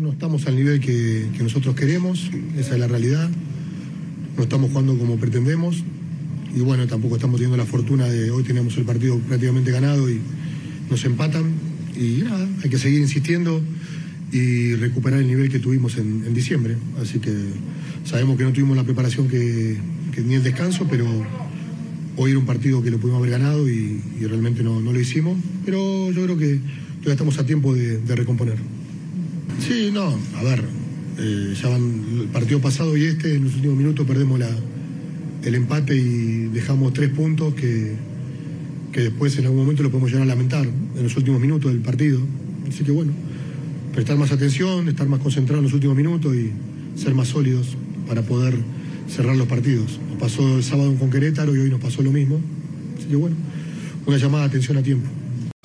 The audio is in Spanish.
No, estamos al nivel que, nosotros queremos, esa es la realidad. No estamos jugando como pretendemos. Y bueno, tampoco estamos teniendo la fortuna de hoy tenemos el partido prácticamente ganado y nos empatan. Y nada, hay que seguir insistiendo y recuperar el nivel que tuvimos en, diciembre. Así que sabemos que no tuvimos la preparación que, ni el descanso, pero hoy era un partido que lo pudimos haber ganado y, realmente no, no lo hicimos. Pero yo creo que todavía estamos a tiempo de, de recomponer. Sí, no, a ver, eh, ya van el partido pasado y este, en los últimos minutos perdemos la, el empate y dejamos tres puntos que, que después en algún momento lo podemos llegar a lamentar en los últimos minutos del partido. Así que bueno, prestar más atención, estar más concentrados en los últimos minutos y ser más sólidos para poder cerrar los partidos. Nos pasó el sábado con Querétaro y hoy nos pasó lo mismo. Así que bueno, una llamada de atención a tiempo.